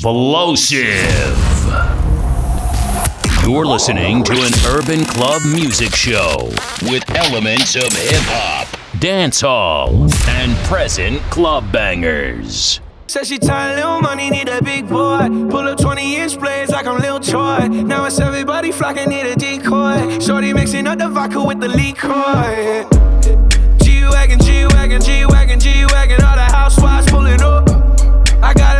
Explosive. You're listening to an urban club music show with elements of hip hop, dance hall, and present club bangers. Said she tired, little money, need a big boy. Pull up 20 inch blades like I'm Lil Troy. Now it's everybody flocking, need a decoy. Shorty mixing up the vodka with the liquor. G Wagon, G Wagon, G Wagon, G Wagon. All the housewives pulling up. I got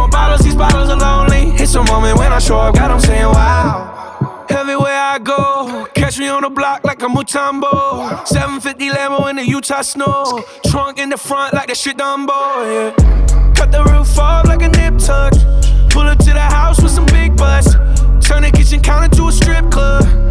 More bottles, these bottles are lonely. It's a moment when I show up, God, I'm saying wow. Everywhere I go, catch me on the block like a Mutombo. 750 Lambo in the Utah snow. Trunk in the front like the shit Dumbo, yeah. Cut the roof off like a nip tuck. Pull up to the house with some big butts. Turn the kitchen counter to a strip club.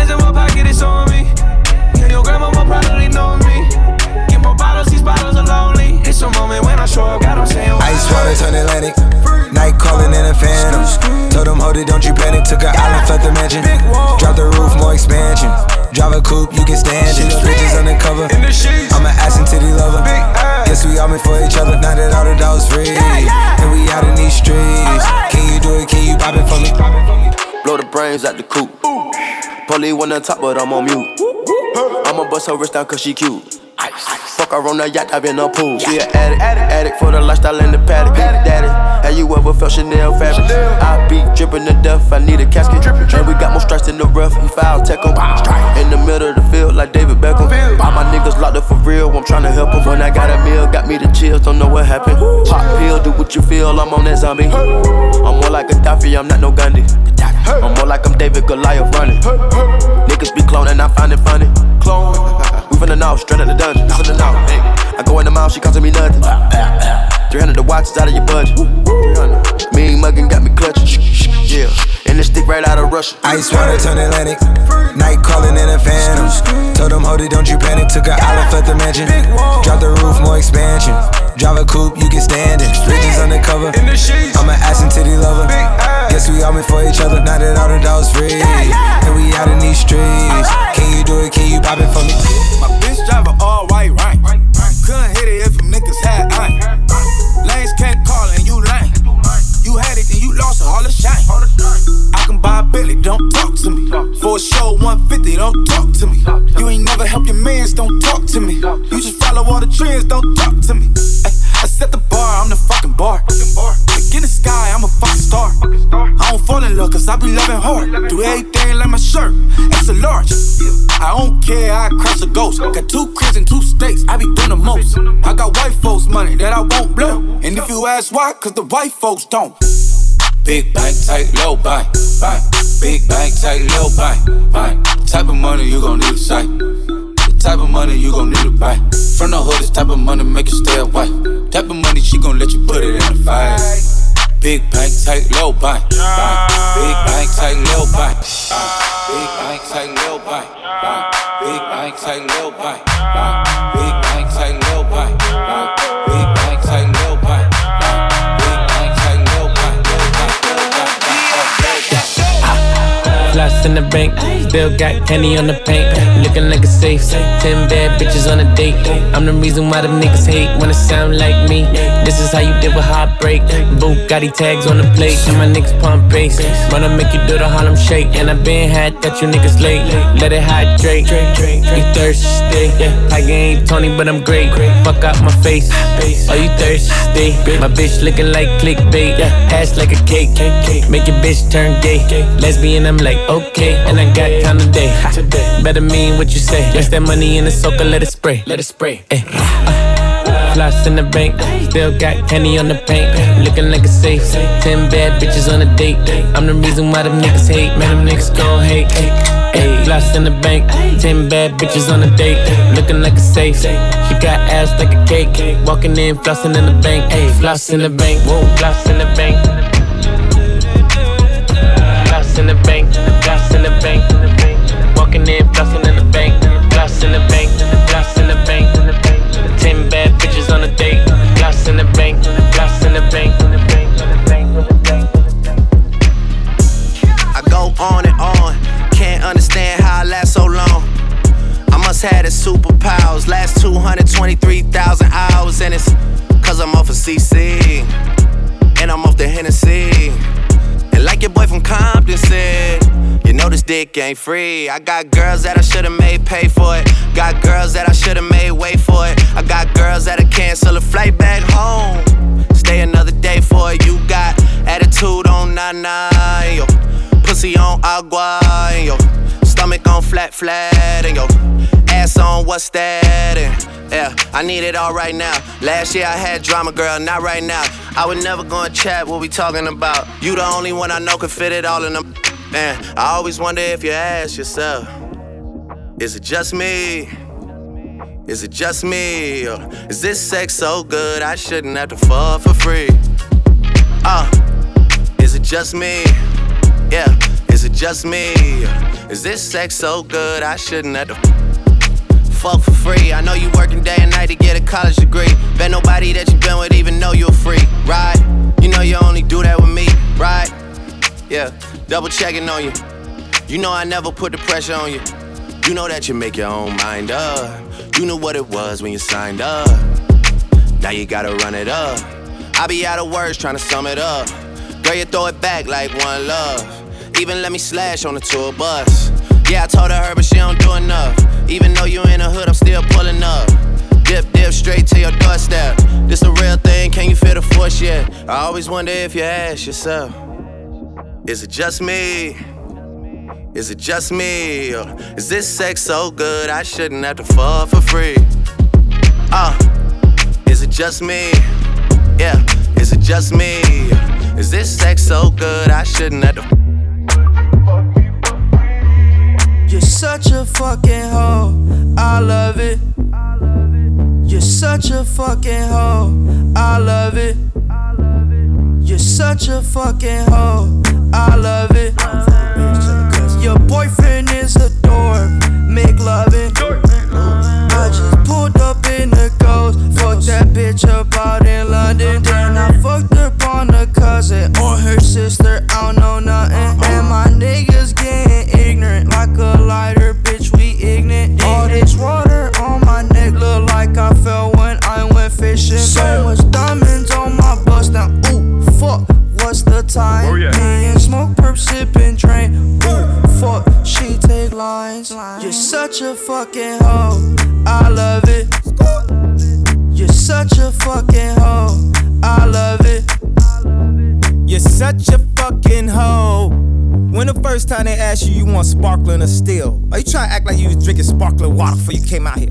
Hundred bands in my pocket, it's on me. Yeah, your grandma will probably know me. Get more bottles, these bottles are lonely. It's a moment when I show up, God, I'm saying wow. Ice water turn Atlantic. Night calling in a phantom. Told them, hold it, don't you panic. Took an island, left the mansion. Drop the roof, more expansion. Drive a coupe, you can stand it. Bridges undercover. I'm an ass and titty lover. Guess we all meant for each other. Now that all the dogs free. And we out in these streets. Can you do it? Can you pop it for me? Blow the brains out the coop. Polly on top, but I'm on mute. I'ma bust her wrist down cause she cute. Fuck her on the yacht, I've been a pool. She an addict, addict for the lifestyle in the paddock. Big daddy, have you ever felt Chanel fabric? I be dripping to death, I need a casket. And we got more strikes in the rough, we foul tech 'em. In the middle of the field, like David Beckham. All my niggas locked up for real, I'm tryna help 'em. When I got a meal, got me the chills, don't know what happened. Pop pill, do what you feel, I'm on that zombie. I'm more like a Gaddafi, I'm not no Gandhi. I'm more like I'm David Goliath running. Niggas be cloning, I find it funny. Clone. We finna know, straight out the dungeon. Finna know. Hey. I go in the mouth, she costing me nothing. Ah, ah, ah. 300 the watch is out of your budget. 300. Mean muggin' got me clutching. Yeah. And this stick right out of Russia. Ice water turn Atlantic. Night calling in a phantom. Told them, hold it, don't you panic. Took an island, left the mansion. Drop the roof, more expansion. Drive a coupe, you can stand it. Bridges undercover. I'm an ass and titty lover. Guess we all meant for each other. Now that all the dogs free. And we out in these streets. Can you do it? Can you pop it for me? Drive a all white rank. Couldn't hit it if them niggas had iron. Lanes can't call and you lame. You had it and you lost all the shine. I can buy a Billy, don't talk to me. For a show 150, don't talk to me. You ain't never help your mans, don't talk to me. You just follow all the trends, don't talk to me. I set the bar, I'm the fucking bar. Like in the sky, I'm a fucking star. I be loving hard. Do everything like my shirt, it's a large. I don't care, I crash a ghost. Got two cribs and two states, I be doing the most. I got white folks' money that I won't blow. And if you ask why, cause the white folks don't. Big bank, tight, low bank, bank. Big bank, tight, low bank, bank. Type of money you gon' need a sight. The type of money you gon' need to buy. From the hood, this type of money make you stay away. Type of money she gon' let you put it in the fight. Big bank, tight, low bank. Big bank, tight, low bank. Big bank, tight, low bank. Big bank, tight, low bank. Big bank, tight, low bank. Big bank, tight, low bank. Floss in the bank, still got candy on the paint. Like a safe. Ten bad bitches on a date. I'm the reason why them niggas hate when it sound like me. This is how you deal with heartbreak. Bugatti tags on the plate, and my niggas pump bass. Wanna make you do the Harlem shake, and I been had that you niggas late. Let it hydrate. You thirsty? I ain't Tony, but I'm great. Fuck out my face. Are you thirsty? My bitch looking like clickbait. Ass like a cake. Make your bitch turn gay. Lesbian, I'm like, okay. And I got time today. Better mean what you say. Yes, that money in the soaker, let it spray. Let it spray. Eh, Ay. Uh, floss in the bank, still got candy on the paint. Looking like a safe. Ten bad bitches on a date. I'm the reason why them niggas hate. Man, them niggas gon' hate. Eh, Ay, floss in the bank, ten bad bitches on a date. Looking like a safe. She got ass like a cake. Walking in, flossing in the bank. Ay, floss in the bank. Whoa, floss in the bank. Floss in the bank. Floss in the bank. Walking in, flossing in the bank. Dick ain't free. I got girls that I should've made pay for it. Got girls that I should've made wait for it. I got girls that I cancel a flight back home. Stay another day for it. You got attitude on nana, yo. Pussy on agua, yo. Stomach on flat, flat, and yo. Ass on what's that? And yeah, I need it all right now. Last year I had drama, girl, not right now. I would never go and chat what we talking about. You the only one I know could fit it all in them. Man, I always wonder if you ask yourself, is it just me? Is it just me? Or is this sex so good I shouldn't have to fuck for free? Uh, is it just me? Yeah, is it just me? Is this sex so good I shouldn't have to fuck for free? I know you working day and night to get a college degree. Bet nobody that you been with even know you're free, right? You know you only do that with me, right? Yeah, double checking on you. You know I never put the pressure on you. You know that you make your own mind up. You knew what it was when you signed up. Now you gotta run it up. I be out of words trying to sum it up. Girl, you throw it back like one love. Even let me slash on the tour bus. Yeah, I told her, but she don't do enough. Even though you in the hood, I'm still pulling up. Dip, dip, straight to your doorstep. This a real thing, can you feel the force yet? I always wonder if you ask yourself, is it just me? Is it just me? Is this sex so good I shouldn't have to fuck for free? Uh, is it just me? Yeah, is it just me? Is this sex so good I shouldn't have to You're such a fucking hoe, I love it. You're such a fucking hoe, I love it. You're such a fucking hoe, I love it. Your boyfriend is a dork, make loving. I just pulled up in the ghost, fucked that bitch up out in London. Then I fucked up on a cousin or her sister, I don't know nothing. And my niggas getting ignorant like a lighter, bitch, we ignorant. All this water on my neck look like I fell when I went fishing. So much diamonds on my bust now, ooh, fuck. What's the time? Oh, yeah. And sipping, drain. Ooh, fuck, she take lines. You're such a fucking hoe. I love it. You're such a fucking hoe. I love it. You're such a fucking hoe. When the first time they asked you, you want sparkling or still? Are you trying to act like you was drinking sparkling water before you came out here?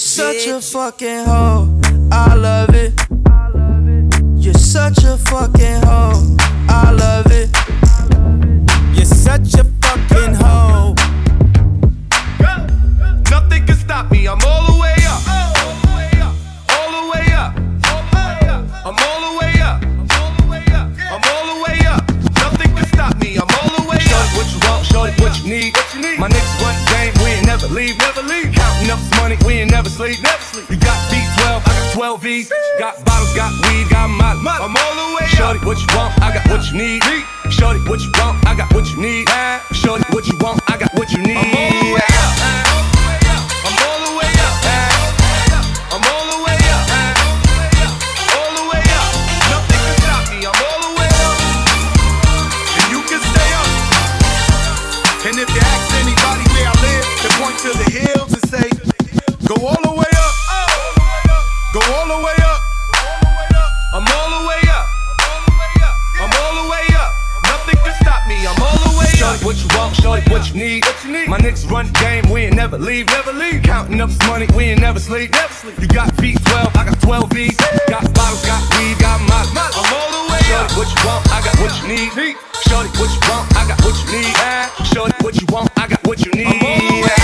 such a fucking hoe. I love it. You're such a fucking hoe. I love it. You're such a fucking hoe. Nothing can stop me. I'm all the way up. All the way up. All the way up. I'm all the way up. I'm all the way up. Nothing can stop me. I'm all the way up. Shorty, what you want? Shorty, what you need? My niggas run game. We ain't never leave. Never leave enough money, we ain't never sleep. Never sleep. You got B12, I got 12 V's. Got bottles, got weed, got my money. I'm all the way Shorty, up. what you want, I got what you need. Shorty, what you want, I got what you need. Shorty, what you want, I got what you need. I'm all the way up. I'm all the way you need. What you need? My niggas run game, we ain't never leave, never leave. Counting up this money, we ain't never sleep, never sleep. You got V12, I got 12 beats. Got bottles, got weed, got my, my. I'm all the way Shorty, up. what you want? I got what you need. Shorty, what you want? I got what you need. Shorty, what you want? I got what you need.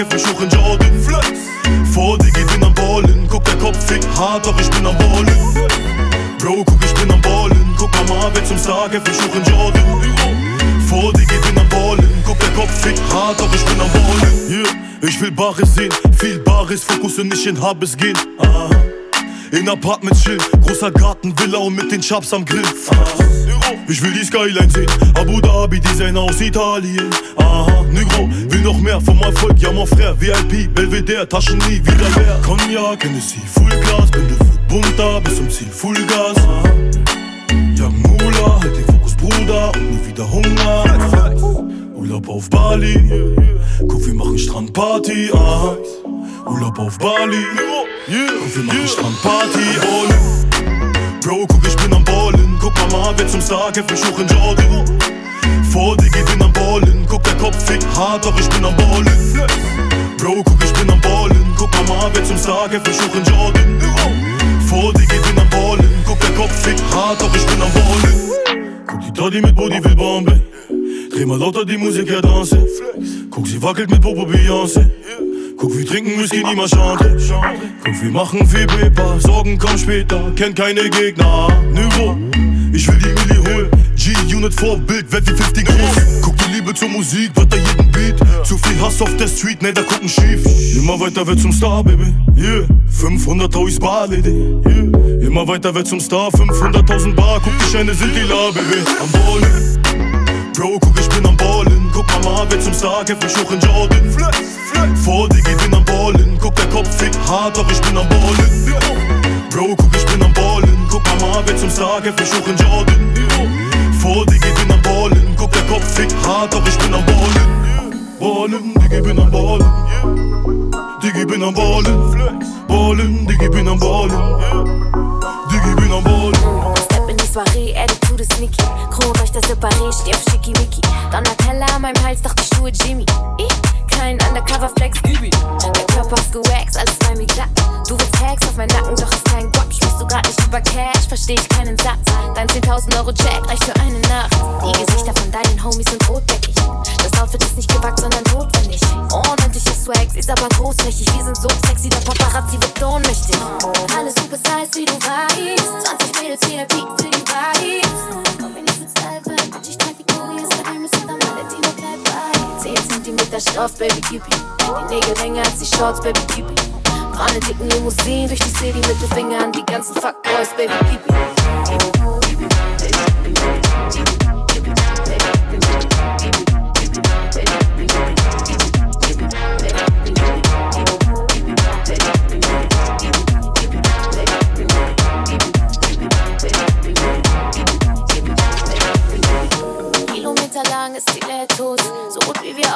Hoch in Jordan. Vor dir, ich bin am Ballen. Guck, der Kopf fickt hart, doch ich bin am Ballen. Bro, guck, ich bin am Ballen. Guck mal, wer zum hoch in Jordan. Vor dir, ich bin am Ballen. Guck, der Kopf fickt hart, doch ich bin am Ballen. Yeah. Ich will Bares sehen, viel Bares, Fokus und nicht in Habes gehen. Aha. In Apartments chillen, großer Garten, Villa und mit den Chaps am Grill. Aha. Ich will die Skyline sehen, Abu Dhabi, Designer aus Italien. Aha, Negro, will noch mehr vom Erfolg, ja mon frère, VIP, Belvedere, Taschen nie wieder leer. Cognac, Hennessy, Full Gas, bin wird bunter, bis zum Ziel, Full Gas. Aha. Young Mula, halt den Fokus, Bruder, und nie wieder Hunger. Urlaub auf Bali, guck, wir machen Strandparty, aha. Urlaub auf Bali, guck, wir machen Strandparty, oh. Bro, guck, ich mal, wer zum Star kämpft, ich hoch in Jordan. Vor dir, ich bin am Ballen. Guck, der Kopf fickt hart, doch ich bin am Ballen. Bro, guck, ich bin am Ballen. Guck mal, wer zum Star kämpft, ich hoch in Jordan. Vor dir, ich bin am Ballen. Guck, der Kopf fickt hart, doch ich bin am Ballen. Guck, die Toddy mit Body will Bombe. Dreh mal lauter die Musik, ja danse. Guck, sie wackelt mit Popo Beyoncé. Guck, wir trinken Whisky, niemand chante. Guck, wir machen viel Paper, Sorgen kommen später, kennt keine Gegner. Niveau, ich will die Milli holen. G-Unit Vorbild, werd wie 50 groß. Guck, die Liebe zur Musik, wird da jeden Beat. Zu viel Hass auf der Street, ne, da gucken schief. Immer weiter wird zum Star, Baby. Yeah, 500 ist Bar, Lady. Yeah, immer weiter wird zum Star, 500.000 Bar. Guck, die Scheine sind die La, Baby. Am Ballen. Bro, guck, ich bin am Ballen. Guck mal, mal, wer zum Star kämpft, ich hoch in Jordan. Vor dir, ich bin am Ballen. Guck, der Kopf fickt hart, doch ich bin am Ballen. Bro, guck, ich bin am Ballen. Wer zum hoch in Jordan. Vor dir, ich bin am Ballen. Guck, der Kopf fickt hart, doch ich bin am Ballen. Ballen, Digga, ich bin am Ballen. Digga, ich bin am Ballen. Ballen, Digga, ich bin am Ballen. Digga, ich bin am Ballen. Soiree, Attitude ist Niki. Kronleuchter separé, steh auf Schickimicki. Donatella an meinem Hals, doch die Schuhe Jimmy. Ich, kein Undercover-Flex, Übi. Der Körper ist gewaxt, alles bei mir glatt. Du willst Hacks auf meinen Nacken, doch ist kein Guap. Sprichst du grad nicht über Cash, versteh ich keinen Satz. Dein 10.000 Euro Check reicht für eine Nacht. Die Gesichter von deinen Homies sind rotbäckig. Das Outfit ist nicht gewagt, sondern notwendig. Unendliche Swags, ist aber großflächig. Wir sind so sexy, der Paparazzi wird ohnmächtig. Alles super size, wie du weißt. 20 Mädels, VIP für die Vibes. Kombiniert mit Style, ich trage die daheim ist unter Valentino, bleib bei. 10 Zentimeter Stoff, Baby Cupid. Die Nägel länger als die Shorts, Baby Cupid. In dicken Limousinen durch die City mit den Fingern, die ganzen Fuckboys, Baby Cupid. Kilometer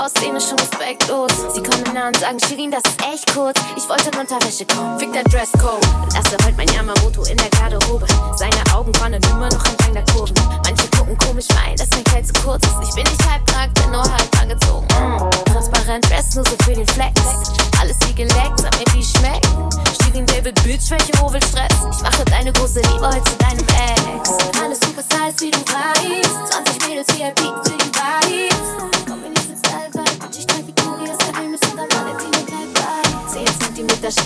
aussehen, ist schon respektlos. Sie kommen und sagen, Shirin, das ist echt kurz. Ich wollte in Unterwäsche kommen. Fick der Dresscode. Lasse heute mein Yamamoto in der Garderobe. Seine Augen wandern immer noch entlang der Kurven. Manche gucken komisch, meinen, dass mein Kleid zu kurz ist. Ich bin nicht halb nackt, bin nur halb angezogen. Mm. Transparent Dress, nur so für den Flex. Alles wie geleckt, sag mir, wie schmeckt. Shirin David, Bitch, welche Hobel Stress. Ich mache deine große Liebe heute zu deinem Ex. Alles super size, wie du weißt. 20 Mädels, VIP für die Vibes. Kombiniert mit Style, Vibe. Ich trage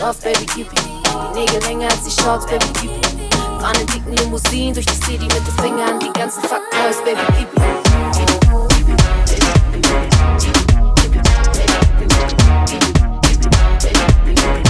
Stoff, Baby Cupid. Die Nägel länger als die Shorts, Baby Cupid. Fahren in dicken Limousinen durch die City mit den Fingern, die ganzen Fuckboys, Baby Cupid. Baby, baby, baby, baby, baby, baby, baby, baby, baby, baby, baby, baby, baby,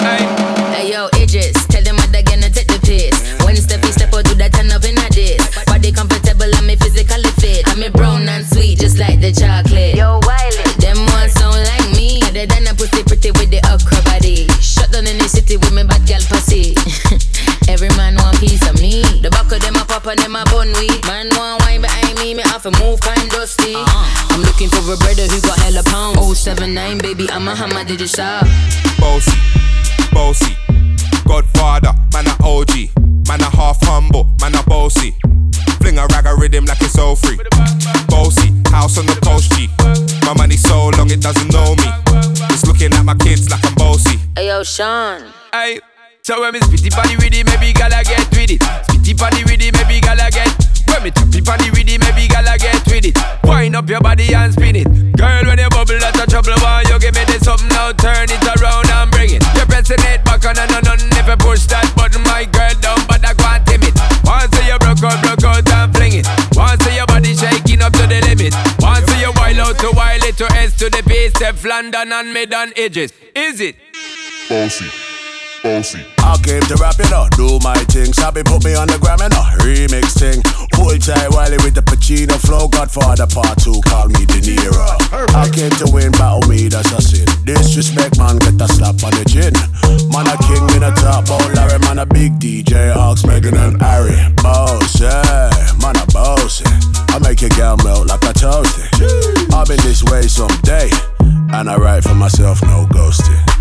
And them a bun weed. Man want wine behind me, me have to move kind dusty. Uh-huh. I'm looking for a brother who got hella pounds. 079, baby, I'm a hammer, did you shop? Bossy, bossy. Godfather, man a OG. Man a half humble, man a bossy. Fling a rag a rhythm like it's all free. Bossy, house on the coast G. My money so long it doesn't know me. It's looking at my kids like I'm bossy. Hey yo, Sean. Hey. So when me spitty body with it, maybe gala get with it. Spitty body with it, maybe gala get. When me tappy body with it, maybe gala get with it. Wind up your body and spin it. Girl, when you bubble, that's a trouble. Why you give me this something now? Turn it around and bring it. You're pressing it back on and on and you push that button, my girl down, but I can't timid. Once you broke out, broke out and fling it. Once your body shaking up to the limit. Once you wild out to wild it to S to the base, London and mid on edges. Is it? Bossy bossy. I came to rap, you know, do my thing. Sabi put me on the gram, you know, remix thing. Hold tight Wiley with the Pacino flow. Godfather part two, call me De Niro. I came to win, battle me, that's a sin. Disrespect, man, get a slap on the chin. Man, a king in a top, oh Larry, man, a big DJ, Ox, Megan and Harry. Boss, yeah, man, a boss. I make your girl melt like a toasty. I've been this way someday. And I write for myself, no ghosting.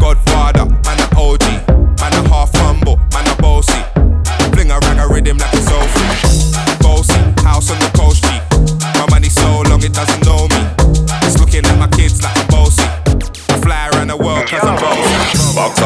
Godfather, man a OG Man a half humble, man a bossy. Fling a rag a rhythm like all free Bossy,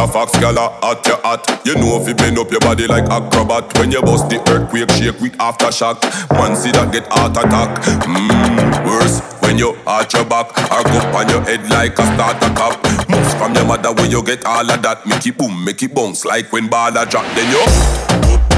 a fox, gal a hot your hot. You know if you bend up your body like acrobat. When you bust the earthquake, shake with aftershock. Man see that get heart attack. Mmm, worse when you arch your back or go on your head like a starter cap. Moves from your mother where you get all of that. Make it boom, make it bounce like when baller drop. Then you.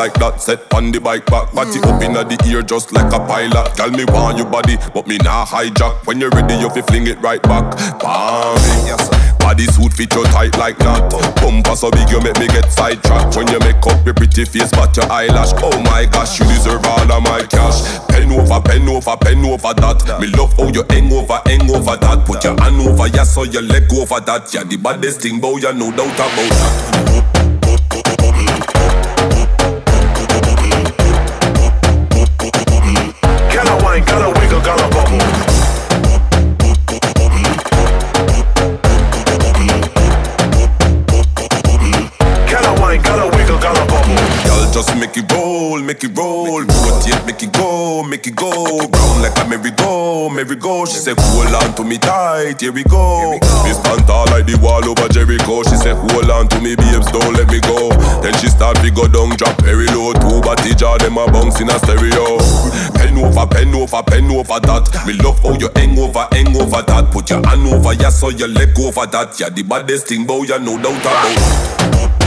Like that, set on the bike back. Body up inna the ear just like a pilot. Tell me want your body, but me nah hijack. When you're ready, you fi fling it right back. Bam, yes. Body suit fit you tight like that. Bumper so big you make me get sidetracked. When you make up your pretty face, but your eyelash. Oh my gosh, you deserve all of my cash. Pen over, pen over, pen over that. Me love how you hang over, hang over that. Put your hand over, yeah, so your leg over that. Yeah, the baddest thing, boy, you no doubt about that. Wine, gotta wiggle, gotta. Y'all just make it roll, make it roll. Rotate, make it go, make it go. Round like a merry-go, merry-go. She said, hold on to me tight, here we go. Me stand tall like the wall over Jericho. She said, hold on to me, babes, don't let me go. Then she start to go down, drop very low. Two body jar, them a bounce in a stereo. Pen over, pen over, pen over that. Me love how you hang over, hang over that. Put your hand over, yeah, so your leg over that. Yeah, the baddest thing, boy, you no doubt about.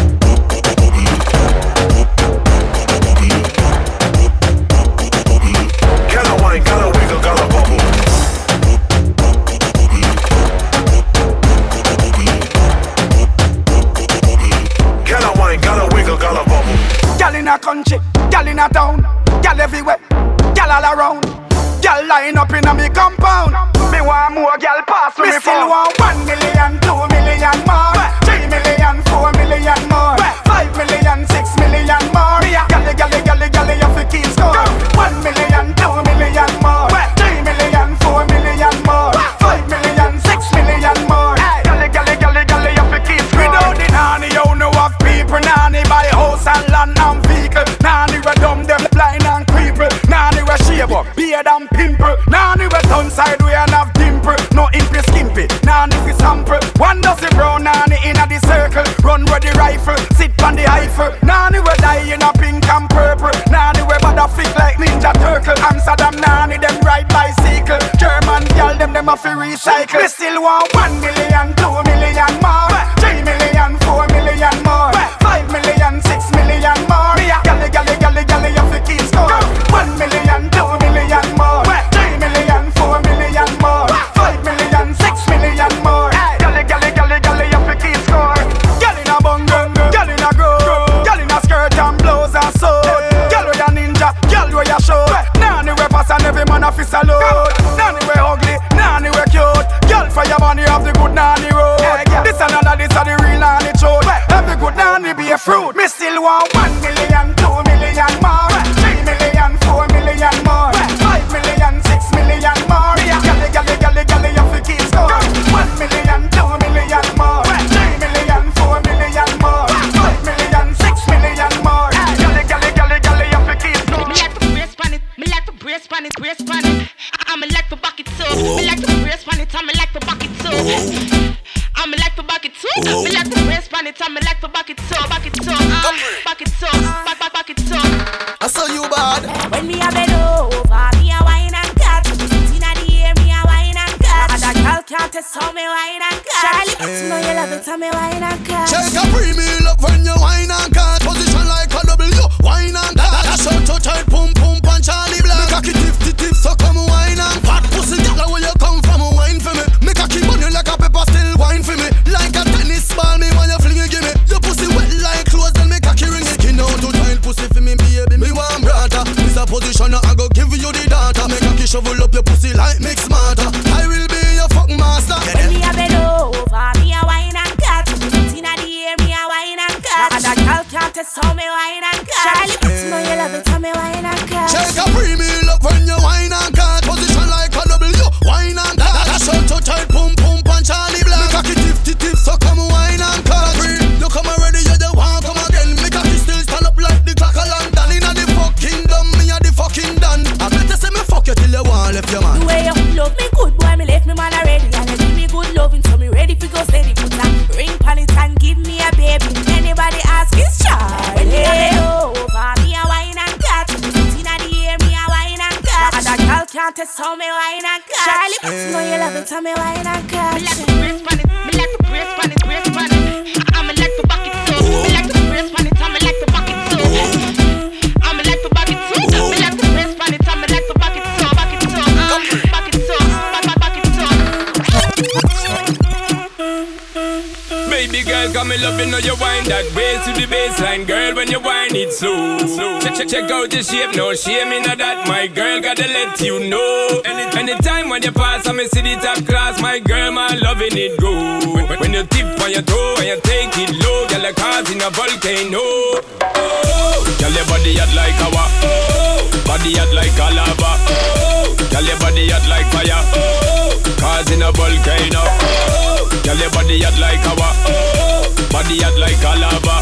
wine that bass to the baseline, girl. When you wine it slow, slow. Check, check, check out the shape, no shame in that. My girl gotta let you know. Any Anytime when you pass, I'ma see the top class. My girl, my loving it go. When, when you tip on your toe and you take it low, girl, like cars in a volcano. Oh, girl, your body hot like lava. Oh, body hot like a lava. Oh, girl, your body hot like fire. Oh, cars in a volcano. Oh, girl, your body hot like lava. Oh. Body hot like a lava.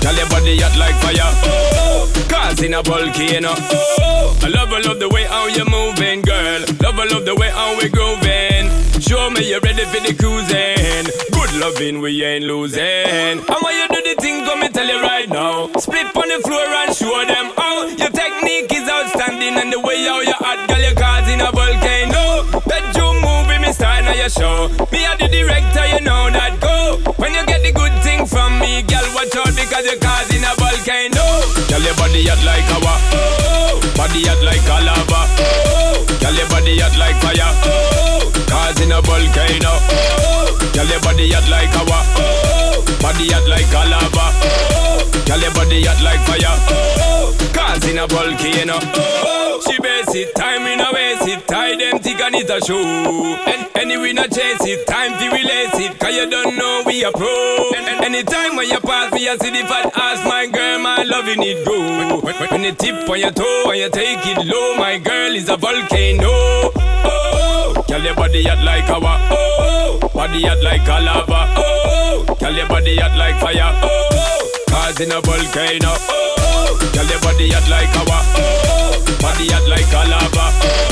Tell your body hot like fire. Cause in a volcano. I love, I love the way how you're moving, girl. Love, I love the way how we're grooving. Show me you're ready for the cruising. Good loving, we ain't losing. And when you do the thing, come and tell you right now. Split on the floor and show them how. Your technique is outstanding and the way how you hot, girl, you're causing a volcano. Bedroom movie, me star, now your show. Me, a the director, you know that go. When you get on me, girl, watch out because you're causing a volcano. Girl, your body hot like lava. Oh, body hot like a lava. Oh, girl, your body hot like fire. Causing a volcano. Oh, girl, your body hot like lava. Oh, body hot like a lava. Oh. Girl, your body hot like fire. Oh, oh. Cause in a volcano. Oh, oh. She base it, time in a waste it. Tie them thick and it a show. And anyway, not chase it. Time to release it. Cause you don't know we a pro. And, anytime when you pass me, you see the fat ass. My girl, my loving it go. When, you tip on your toe when you take it low, my girl is a volcano. Oh, oh. Girl, your body hot like our. Oh, oh. Body hot like a lava. Oh, oh. Girl, your body hot like fire. Oh, oh cause in a volcano. Oh, girl, your body hot like our oh, body hot like a lava.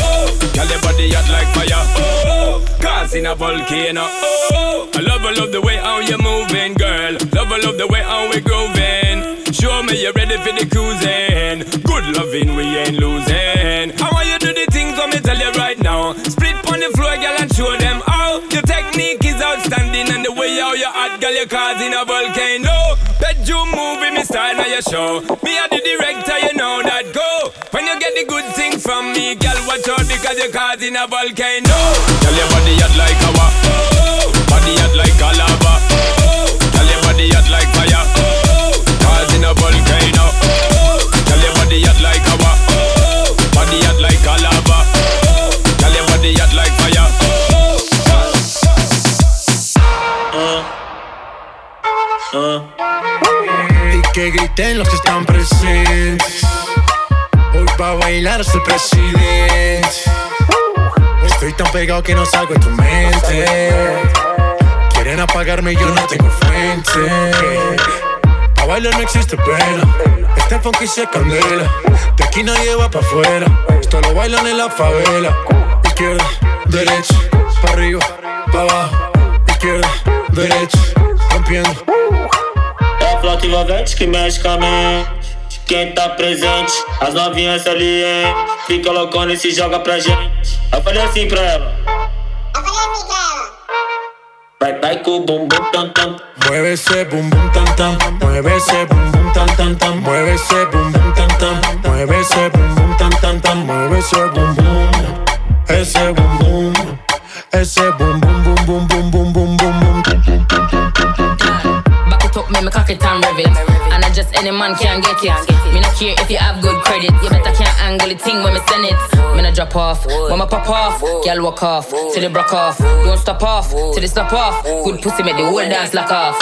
Oh, girl, your body hot like fire. Oh, cause in a volcano. Oh, I love, I love the way how you moving, girl. Love, I love the way how we grooving. Show me you're ready for the cruising. Good loving, we ain't losing. How want you do the things, let me tell you right now. Split on the floor, girl, and show them how. Your technique is outstanding, and the way how you hot, girl, you're causing a volcano. Bedroom movie, me style now your show. Me are the director, you know that go. When you get the good things from me, girl, watch out because you're causing a volcano. Girl, your body hot like our oh, body hot like a lava. Girl, your body hot like fire. Oh, causing a volcano. Girl, your body hot like our oh, body hot like a lava. Girl, your body hot like fire. Y que griten los que están presentes. Hoy va a bailar hasta el presidente. Estoy tan pegado que no salgo de tu mente. Quieren apagarme y yo no tengo frente. Pa' bailar no existe pena. Este funky se candela. De aquí nadie va pa' afuera. Esto lo bailan en la favela. Izquierda, derecha, pa' arriba, pa' abajo. Izquierda, derecha, rompiendo. É a flauta envolvente que mexe com a mente. Quem tá presente, as novinhas salientes. Fica loucona e se joga pra gente. Eu falei assim pra ela. Vai, vai com o bumbum tam tam. Mueve ese bum bum tam tam, mueve ese bum bum tam tam tam, mueve ese bum bum tam tam, mueve ese bum bum tam tam tam, mueve ese bum bum, ese bum bum, ese bum bum bum bum bum bum bum bum bum. Back it up, me, me cock it and rev it. And I just any man can get it. Me not care if you have good credit. You better can't angle the thing when me send it. Me not drop off, when me pop off. Girl walk off, till it broke off. Don't stop off, till it stop off. Good pussy make the whole dance lock off.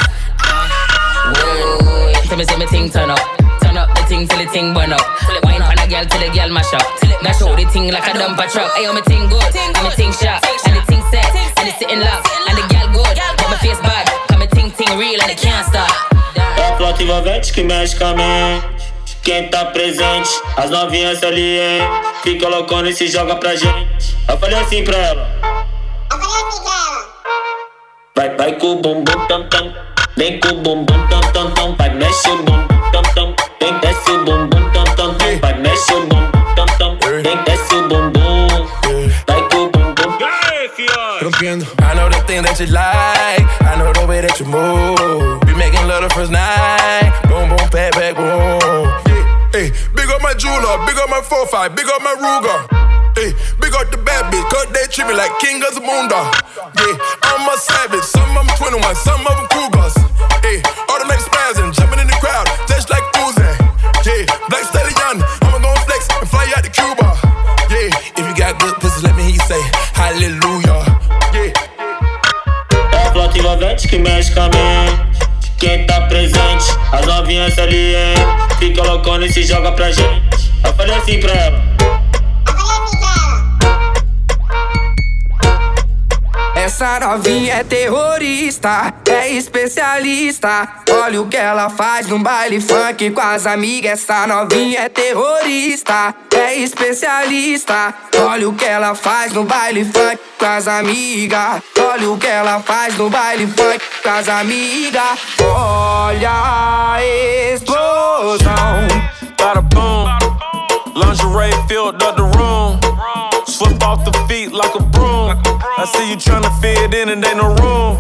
Whoa, tell me say me thing turn up. Turn up the thing till the thing burn up. Wine pan a girl till the girl mash up. Now show the thing like a dumper truck. Ayo, me thing good, and me thing sharp, and the thing set, and it's sitting locked, and the girl good, but my face bad, thing real and it can't stop. É a flauta envolvente que mexe com a mente. Quem tá presente, as novinhas salientes. Fica loucona e se joga pra gente. Eu falei assim pra ela. Vai, vai com o bumbum tam tam. Vem com o bumbum tam tam tam. Vai, mexe o bumbum tam tam. Vem, desce o bumbum tam tam tam. Vai, mexe o bumbum tam tam. Vem, desce o bumbum. Vai com o bumbum. Rompiendo. I thing that you like. I know the way that you move. Be making love the first night. Boom, boom, pat, back, boom. Hey, big up my jeweler, big up my 4-5, big up my Ruger. Hey, big up the bad bitch, cause they treat me like king of moondog. Yeah, I'm a savage, some of them 21, some of them Cougars. Hey, automatic spazzing, jumping in the crowd, just like Uzi. Yeah, Black Stallion, I'ma gon' flex and fly out to Cuba. Yeah, if you got good pussy, let me hear you say hallelujah. Envolvente que mexe com a mente. Quem tá presente, as novinhas salientes. Fica loucona e se joga pra gente. Eu falei assim pra ela. Essa novinha é terrorista, é especialista. Olha o que ela faz no baile funk com as amigas. Essa novinha é terrorista, é especialista. Olha o que ela faz no baile funk com as amigas. Olha o que ela faz no baile funk com as amigas. Olha a explosão. Bada boom. Lingerie filled up the room. Slip off the feet like a broom. I see you tryna fit in and ain't no room.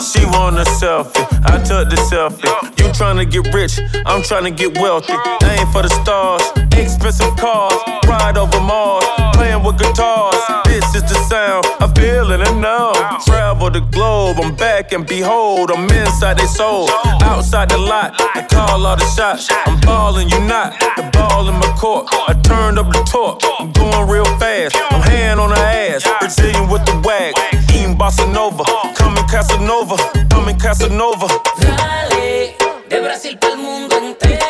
She want a selfie, I took the selfie. You tryna get rich, I'm tryna get wealthy. Aim for the stars, expensive cars, ride over Mars, playing with guitars. This is the sound, I feel it and know. Travel the globe, I'm back and behold, I'm inside they soul. Outside the lot, I call all the shots. I'm ballin', you not. The ball in my court. I turned up the torque. I'm going real fast. I'm hand on her ass. Brazilian with the wag. Eating bossa nova. Coming Casanova. Coming Casanova. Dale, de Brasil para el mundo entero.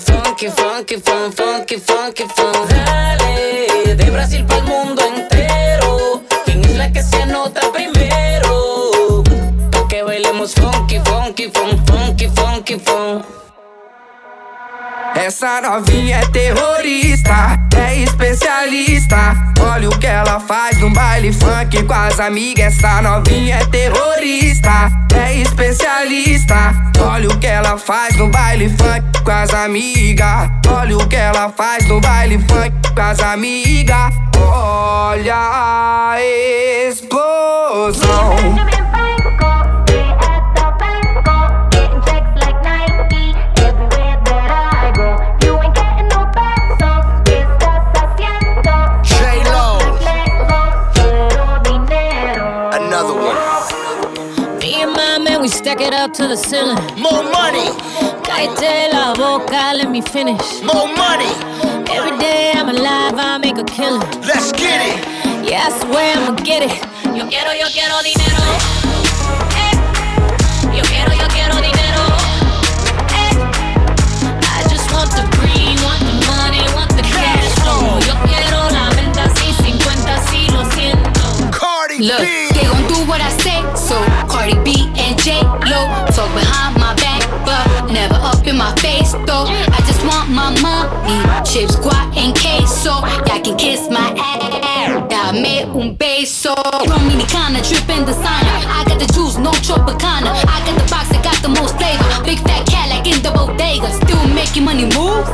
Funky, funky, fun, funky, funky, fun. Dale, de Brasil para el mundo entero. ¿Quién es la que se anota primero? Pa' que bailemos funky, funky, fun, funky, funky, fun. Essa novinha é terrorista, é especialista. Olha o que ela faz no baile funk com as amigas. Essa novinha é terrorista, é especialista. Olha o que ela faz no baile funk com as amigas. Olha o que ela faz no baile funk com as amigas. Olha up to the ceiling. More money. Cállate la boca, let me finish. More money. Every day I'm alive, I make a killing. Let's get it. Yeah, I swear I'ma get it. Yo quiero, yo quiero dinero. Eh. Yo quiero, yo quiero dinero. Eh. I just want the green, want the money, want the cash flow. Yo quiero la venta así, 50 sí, lo siento. Cardi Look, they gon' do what I say. So Cardi B and J Lo talk behind my back, but never up in my face though. I just want my money, chips, guac and queso. Y'all can kiss my ass. Dame un beso. Dominicana dripping designer. I got the juice, no Tropicana. I got the box that got the most flavor. Big fat cat like in the bodega. Still making money move.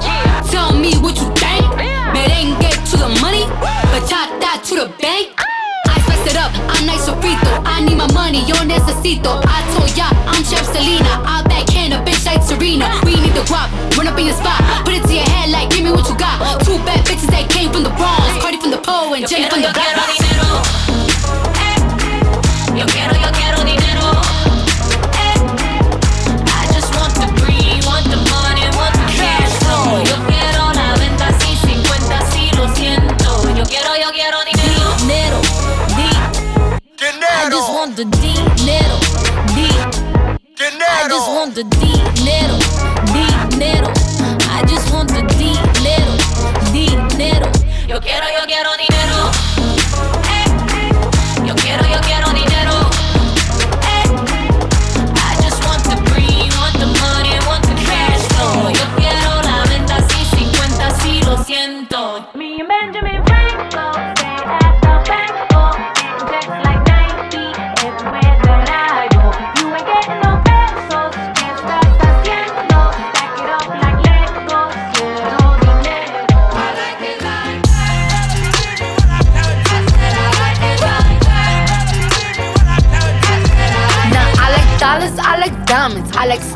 Tell me what you think. Merengue to the money, bachata to the bank. I it up, I'm nice. I need my money, yo necesito. I told ya, I'm Chef Selena. I backhand a bitch like Serena. We need the guap, run up in your spot. Put it to your head like, give me what you got. Two bad bitches that came from the Bronx. Cardi from the Po and Jenny from the yo I just want the dinero, di. I just want the dinero, dinero. I just want the dinero, dinero. Yo quiero, yo quiero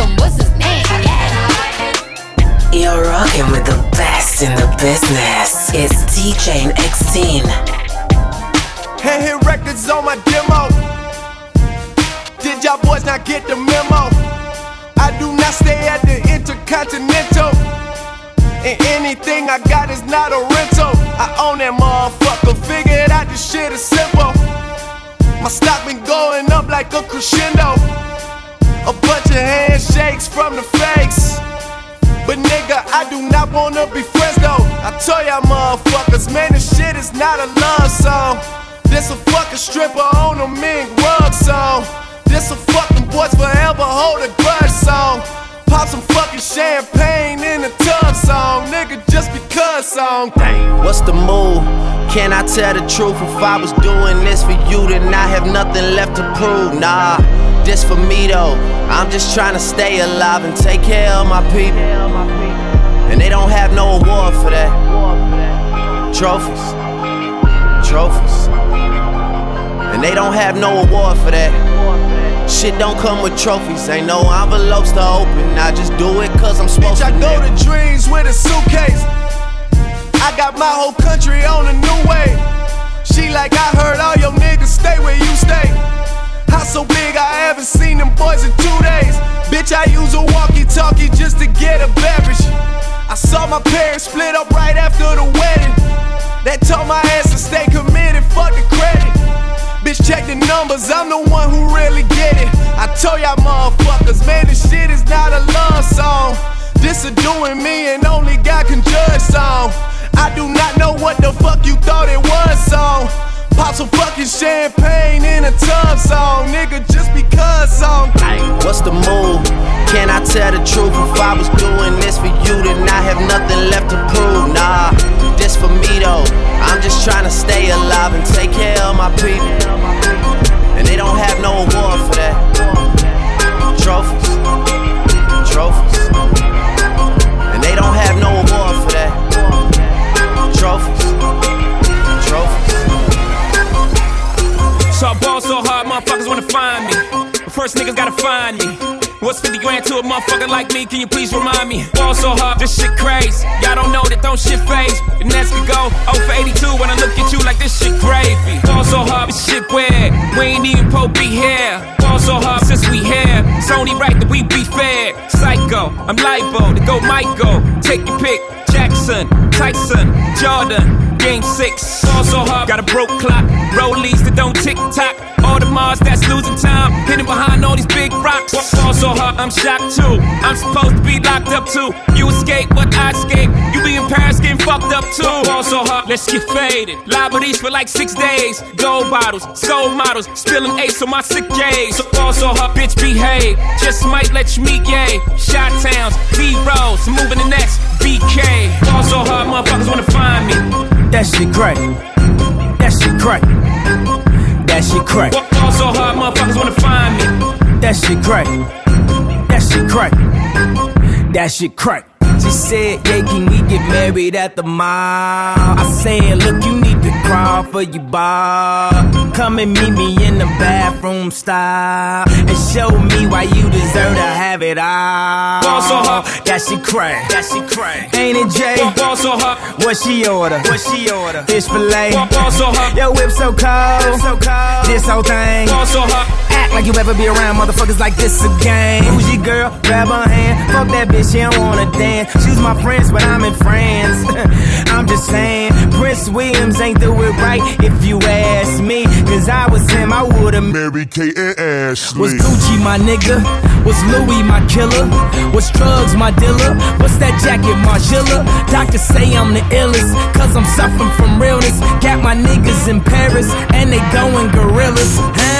Handsome, what's his name? Yeah. You're rocking with the best in the business. It's DJ and X-Teen. Hand hit records on my demo. Did y'all boys not get the memo? I do not stay at the Intercontinental. And anything I got is not a rental. I own that motherfucker. Figured out this shit is simple. My stock been going up like a crescendo. A bunch of handshakes from the fakes. But nigga, I do not wanna be friends though. I tell y'all motherfuckers, man, this shit is not a love song. This a fucking stripper on a mink rug song. This a fucking boys forever hold a grudge song. Pop some fucking champagne in a tub song, nigga, just because song. Dang, what's the move? Can I tell the truth? If I was doing this for you, then I have nothing left to prove. Nah, this for me though. I'm just trying to stay alive and take care of my people. And they don't have no award for that. Trophies, trophies. And they don't have no award for that. Shit don't come with trophies, ain't no envelopes to open. I just do it cause I'm supposed Bitch, I to. go to dreams with a suitcase. I got my whole country on a new way. She like, I heard all your niggas stay where you stay. House so big, I haven't seen them boys in two days. Bitch, I use a walkie talkie just to get a beverage. I saw my parents split up right after the wedding. That told my ass to stay committed, fuck the credit. Bitch, check the numbers, I'm the one who really get it. I told y'all motherfuckers, man, this shit is not a love song. This a doing me and only God can judge song. I do not know what the fuck you thought it was song. Pop some fucking champagne in a tub song, nigga, just because song. What's the move? Can I tell the truth? If I was doing this for you, then I have nothing left to prove. Nah, this for me though. I'm just trying to stay alive and take care of my people. And they don't have no award for that. Trophies, trophies. And they don't have no So hard, motherfuckers wanna find me. But first niggas gotta find me. What's 50 grand to a motherfucker like me? Can you please remind me? Ball so hard, this shit crazy. Y'all don't know that don't shit phase. And next could go 0 for 82 when I look at you like this shit gravy. Ball so hard, this shit weird. We ain't even po be here. Ball so hard since we here. It's only right that we be fair. Psycho, I'm libo to go Michael. Take your pick. Jackson, Tyson, Jordan, Game 6. Ball so hard, got a broke clock. Rollies that don't tick tock. All the Mars that's losing time. Hidden behind all these big rocks. Ball so hard, I'm shocked too. I'm supposed to be locked up too. You escape, but I escape. You Paris getting fucked up too. Ball so hard, let's get faded. Liberties for like six days. Gold bottles, soul models. Spilling ace on my sick days. So ball so hard, bitch, behave. Just might let you meet gay. Shot towns, B rolls, moving the next BK. Ball so hard, motherfuckers wanna find me. That shit crack. That shit crack. That shit crack. Ball so hard, motherfuckers wanna find me. That shit crack. That shit crack. That shit crack. She said, yeah, can we get married at the mall? I said, look, you need crawl for your bar. Come and meet me in the bathroom style. And show me why you deserve to have it all. Ball so hard. That shit crack. That shit crack. Ain't it, Jay? Ball so hard. What she order? What she order? Fish fillet. Ball so hard. Yo, whip so cold. so cold. This whole thing. Ball so hard. Act like you ever be around motherfuckers like this again. Who's your girl? Grab her hand. Fuck that bitch, she don't wanna dance. She's my friends, but I'm in France. I'm just saying, Prince Williams ain't the it right if you ask me. Cause I was him, I would've Mary Kate and Ashley. Was Gucci my nigga? Was Louis my killer? Was drugs my dealer? What's that jacket, Margilla? Doctors say I'm the illest, cause I'm suffering from realness. Got my niggas in Paris, and they going gorillas, huh?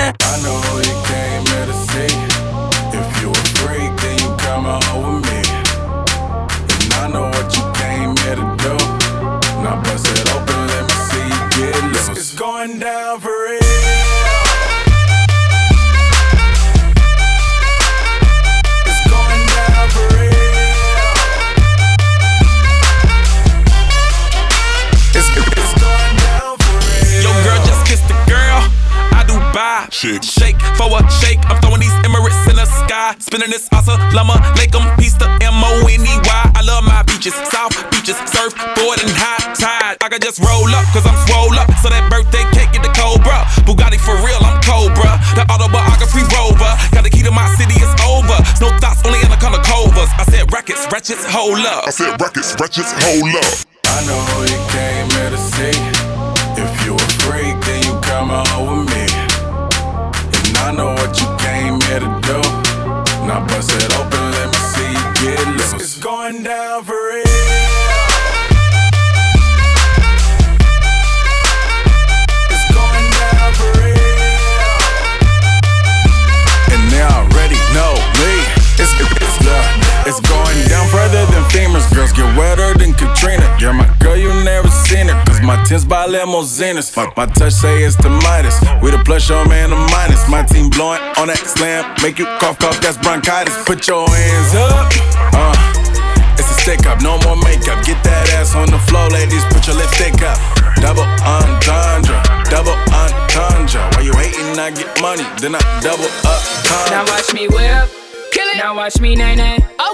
Hold up. I said rackets, wretches, hold up. I know who you came here to see. If you a freak, then you come home with me. And I know what you came here to do. Now bust it open, famous girls get wetter than Katrina. You're my girl, you never seen it. Cause my tins by limousines. My, my touch say it's the. We the plus, your man, the minus. My team blowing on that slam. Make you cough, cough, that's bronchitis. Put your hands up. Uh, it's a stick up, no more makeup. Get that ass on the floor, ladies. Put your lipstick up. Double entendre, double entendre. While you hating, I get money, then I double up. Now watch me whip. Kill it. Now watch me nay nay.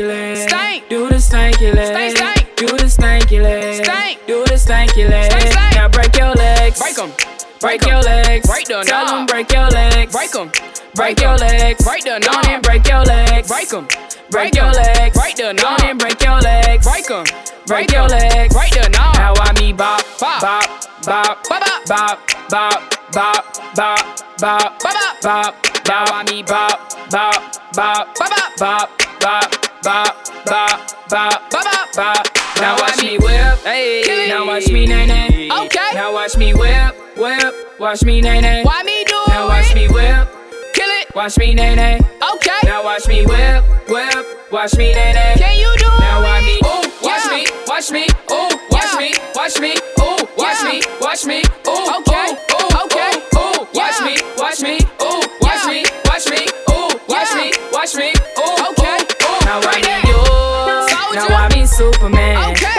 stanky leg. Stank. Do the stanky leg. Stank, stank. Do the stanky leg. Stank. Do the stanky leg. Stank, stank. Now break your legs. Break 'em. Break your legs. Break the Tell them break your legs. Break 'em. Break your legs. Break the knob. and break your legs. Break 'em. Break your legs. Break the knob. and break your legs. Break 'em. Break your legs. Break the knob. Now I me bop, bop, bop, bop, bop, bop, bop, bop, bop, bop, bop, bop. Now I me bop, bop, bop, bop, bop, bop, bop, bop, bop, bop, bop. Now watch me whip, hey. Now watch me nay nay. Okay. Now watch me whip, whip. Watch me nay nay. Why me do Now watch me whip. Kill it. Watch me nay nay. Okay. Now watch me whip, whip. Watch me nay nay. Can you do Now watch me. Ooh, watch me, watch me. Ooh, watch me, watch me. Ooh, watch me, watch me. Ooh, okay,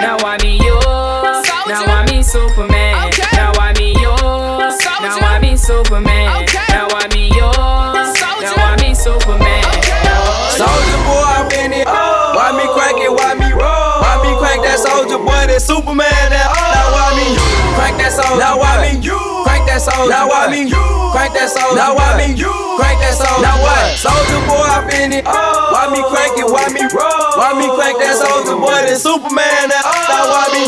Now I me you. Now I me Superman. Now I me you. Now I me Superman. Now I me you. Now I me Superman. Soldier boy, I'm in it. Why me crack it? Why me roll? Why me crack that soldier boy? That Superman. That oh. now why me crack that soldier? Now why me crack that soldier? Now why me crack that soldier? Now why me crack that soldier? Now what? Soldier in it. Why me crack it? Why me roll? Why me crack that soldier boy? That Superman. That now why me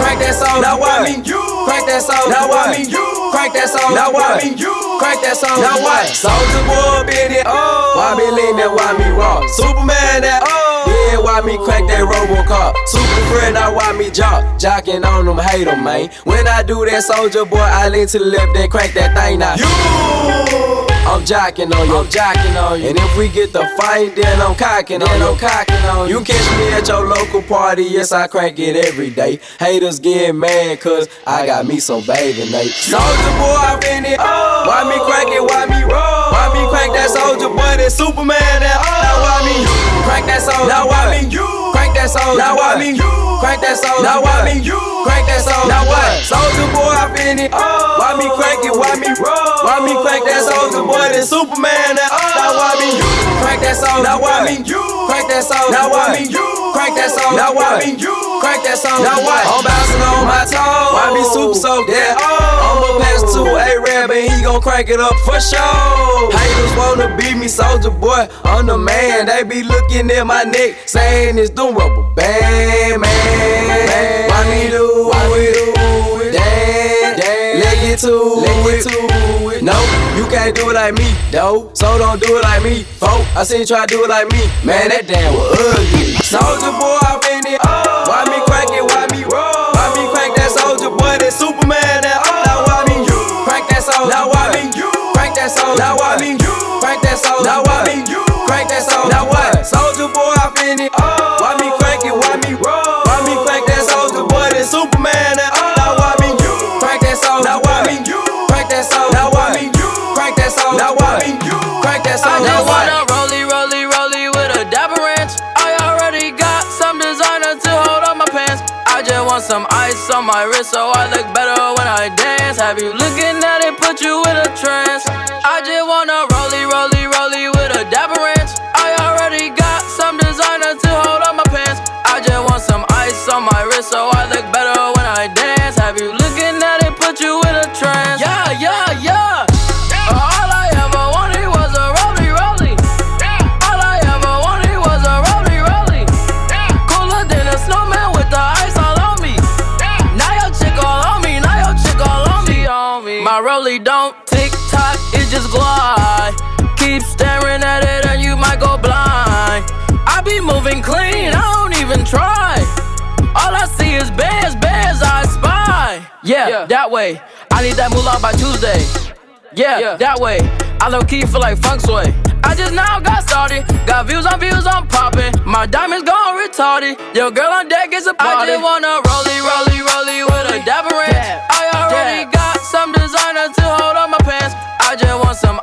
crack that soldier? Now why me you. crack that soldier? Now why me you. crack that soldier? Now why me you. crack that soldier? Now what? Soldier boy, been it. Why me lean that? Why me rock? Superman. That oh. yeah, why me crack that Robocop? Super friend, now why me jock? Jocking on them, hate 'em, man. When I do that, soldier boy, I lean to the left, then crack that thing now. You! I'm jacking on you, I'm jocking on you. And if we get the fight, then I'm cocking on you. I'm cocking on you. You catch me at your local party, yes, I crack it every day. Haters get mad, cause I got me some bathing Nate. Soldier boy, I'm in it. Why me crack it? Why me roll? Why me crack that soldier boy? That Superman, that now why me crack that soldier? Now why me crack that soldier? Now why me Crank that soul. Now why me? You. Crank that soul. Now what? Soldier boy, I finna. Oh. Why me crank it? Why me roll? Why me crank that soldier boy? That Superman. That. Oh. Now why me? You. Crank that soul. Now why me? You. Crank that soul. Now why me? You. Crank that soul. Now why me? You. Crank that song. Now what? I'm bouncing on my toes. Why be super soaked? Yeah. Oh. I'ma pass to a rap and he gon' crank it up for sure. Haters wanna beat me, soldier boy. I'm the man. They be looking at my neck, saying it's the rubber band, man. Why me do it? Do it? Damn, let get to it. No, you can't do it like me, though. So don't do it like me, folk. I seen you try to do it like me, man. That damn was ugly. Soldier boy, I been it. Why it? Why me roll? Why me crank that soldier boy? That Superman? That now why me you crank that soul? Now why me you crank that soul? Now why me you crank that soul? Now why me you crank that soul? Now what? Soldier boy, I been it. Oh. Why me crank it? Why me roll? Why me crank that soldier boy? That Superman? That now some ice on my wrist so I look better when I dance. Have you looking at it, put you in a trance? I just wanna clean, I don't even try. All I see is bears, bears I spy. Yeah, that way. I need that moolah by Tuesday. Yeah, yeah. that way. I low key feel like funk sway. I just now got started. Got views on views, I'm popping. My diamonds gone retarded. Yo, girl on deck is a party. I just wanna rollie, rollie, rollie with a dapper ranch. I already got some designer to hold on my pants. I just want some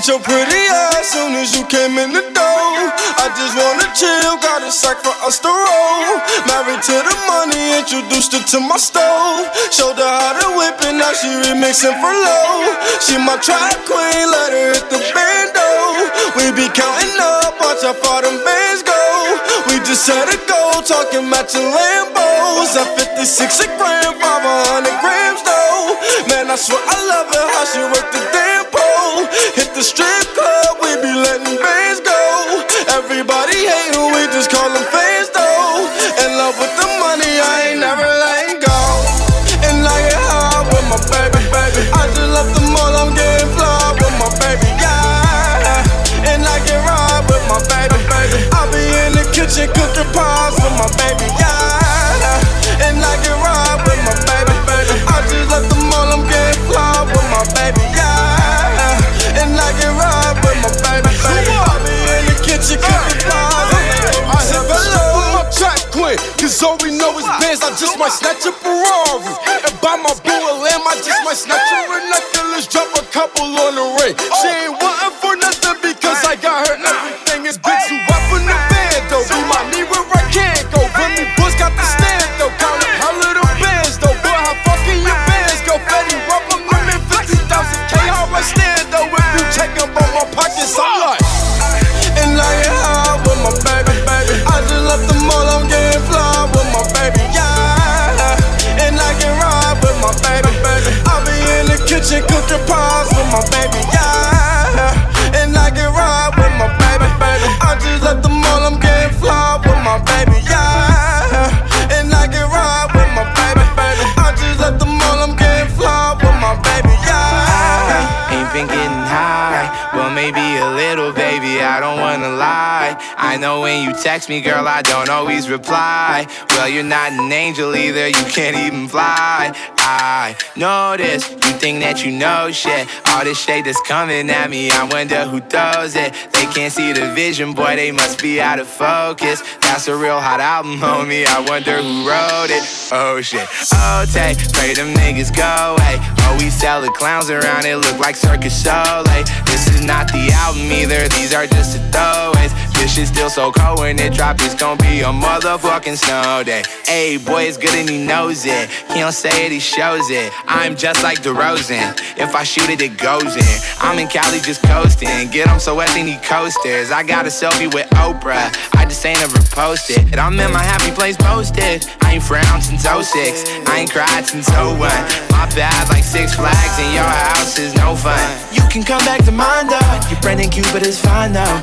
Sent your pretty ass soon as you came in the door. I just wanna chill, got a sack for us to roll. Married to the money, introduced her to my stove. Showed her how to whip it, now she remixing for low. She my track queen, let her hit the bando. We be counting up, watch how far them bands go. We just had a go, talking matching Lambos. At 56 a gram, 500 grams though. Man, I swear I love her, how she work the damn. Hit the strip club, we be letting Cause all we know is bands, I just might snatch a Ferrari. And buy my boo a lamb, I just might snatch her necklace, drop a couple on the ring. She ain't wanting for nothing because I got her everything. It's big, so text me, girl, I don't always reply. Well, you're not an angel either, you can't even fly. I know this, you think that you know shit. All this shade that's coming at me, I wonder who throws it. They can't see the vision, boy, they must be out of focus. That's a real hot album, homie. I wonder who wrote it. Oh shit. Oh, take, pray them niggas go away. Oh, we sell the clowns around, it look like Circus Soleil. This is not the album either, these are just the throwaways. This still so cold when it drop, it's gonna be a motherfucking snow day. Hey, boy, it's good and he knows it. He don't say it, he shows it. I'm just like DeRozan. If I shoot it, it goes in. I'm in Cali just coasting. Get him so wet, they need coasters. I got a selfie with Oprah. I just ain't ever posted. And I'm in my happy place posted. I ain't frowned since 06. I ain't cried since 01. My bad, like Six Flags, and your house is no fun. You can come back to mine though. Your Brendan Cupid is fine though.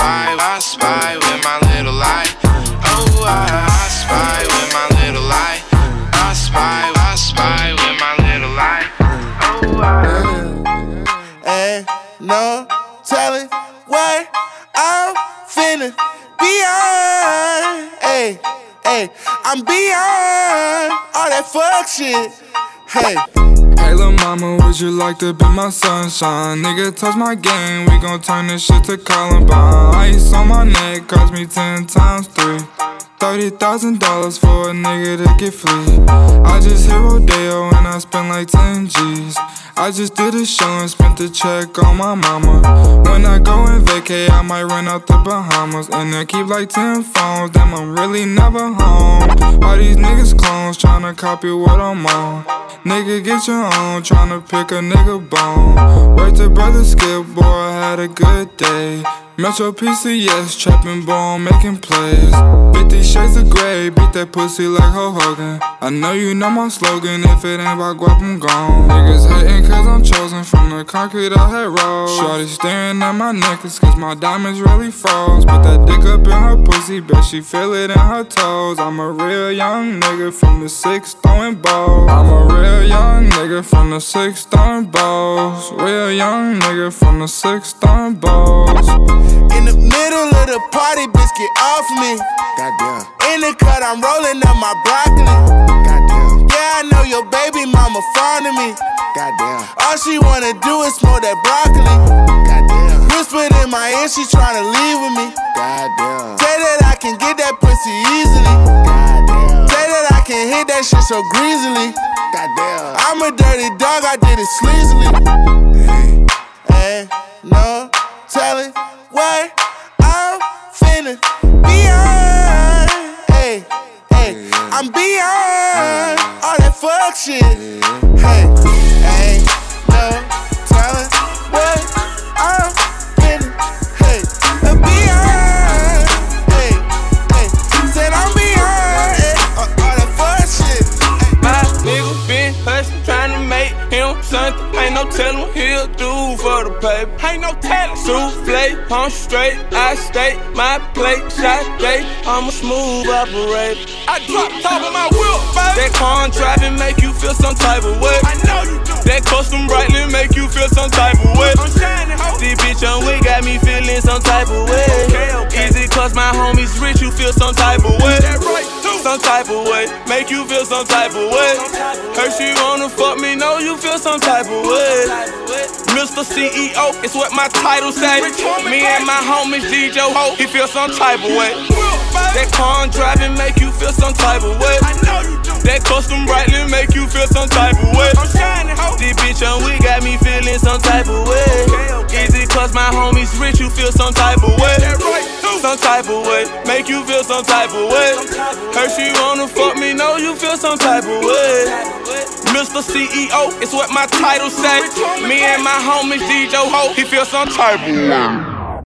I spy, I spy with my little eye. Oh, I, I spy with my little eye. I spy, I spy with my little eye. Oh, Ain't no telling what I'm finna beyond. Hey, hey, I'm beyond all that fuck shit. Hey. Hey, lil' mama, would you like to be my sunshine? Nigga, touch my game, we gon' turn this shit to Columbine. Ice on my neck cost me ten times three. Thirty thousand dollars for a nigga to get free. I just hit Rodeo and I spent like ten G's. I just did a show and spent the check on my mama. When I go and vacay, I might run out the Bahamas. And I keep like ten phones, damn, I'm really never home. All these niggas clones tryna copy what I'm on. Nigga, get your own, tryna pick a nigga bone. Wait to brother Skip, boy, I had a good day. Metro PCS, trapping ball, making plays. 50 shades of gray, beat that pussy like Ho Hogan. I know you know my slogan, if it ain't about guap, I'm gone. Niggas hating cause I'm chosen from the concrete I had rolled. Shorty staring at my necklace cause my diamonds really froze. Put that dick up in her pussy, bet she feel it in her toes. I'm a real young nigga from the six throwing balls. I'm a real young nigga from the six throwing balls. Real young nigga from the six throwing balls. In the middle of the party, bitch, get off me. Goddamn. In the cut, I'm rolling up my broccoli. Goddamn. Yeah, I know your baby mama fond of me. Goddamn. All she wanna do is smoke that broccoli. Goddamn. Whispered in my ear, she tryna leave with me. Goddamn. Say that I can get that pussy easily. Goddamn. Say that I can hit that shit so greasily. Goddamn. I'm a dirty dog, I did it sleazily. Hey. Ain't no telling what I'm finna beyond. Hey, hey, I'm beyond all that fuck shit. Hey, ain't no telling what I'm finna. Hey, I'm beyond. Hey, hey, said I'm beyond hey, all all that fuck shit. My nigga been hustling, trying to make him something. Ain't no telling what he'll do for the paper. Ain't no telling. Souffle, I'm straight, I stay, my plate, shot day. I'm a smooth operator. I drop top of my wheel, baby. That car driving make you feel some type of way. I know you do. That custom brightly make you feel some type of way. I'm shining, ho. This bitch on way got me feeling some type of way. Okay, okay. Is it cause my homies rich, you feel some type of way? That right, too. Some type of way, make you feel some type of way. Her she wanna fuck me, know you feel some type of way. Mr. CEO, it's what my title say. Me and my homies DJ Ho, he feel some type of way. That car driving make you feel some type of way. That custom brightly make you feel some type of way. This bitch on we got me feeling some type of way. Is it cause my homies rich, you feel some type of way? Some type of way, make you feel some type of way. Her she wanna fuck me, know you feel some type of way. Mr. CEO, it's what my title say. Me and my homies DJ Ho, he feel some type of way.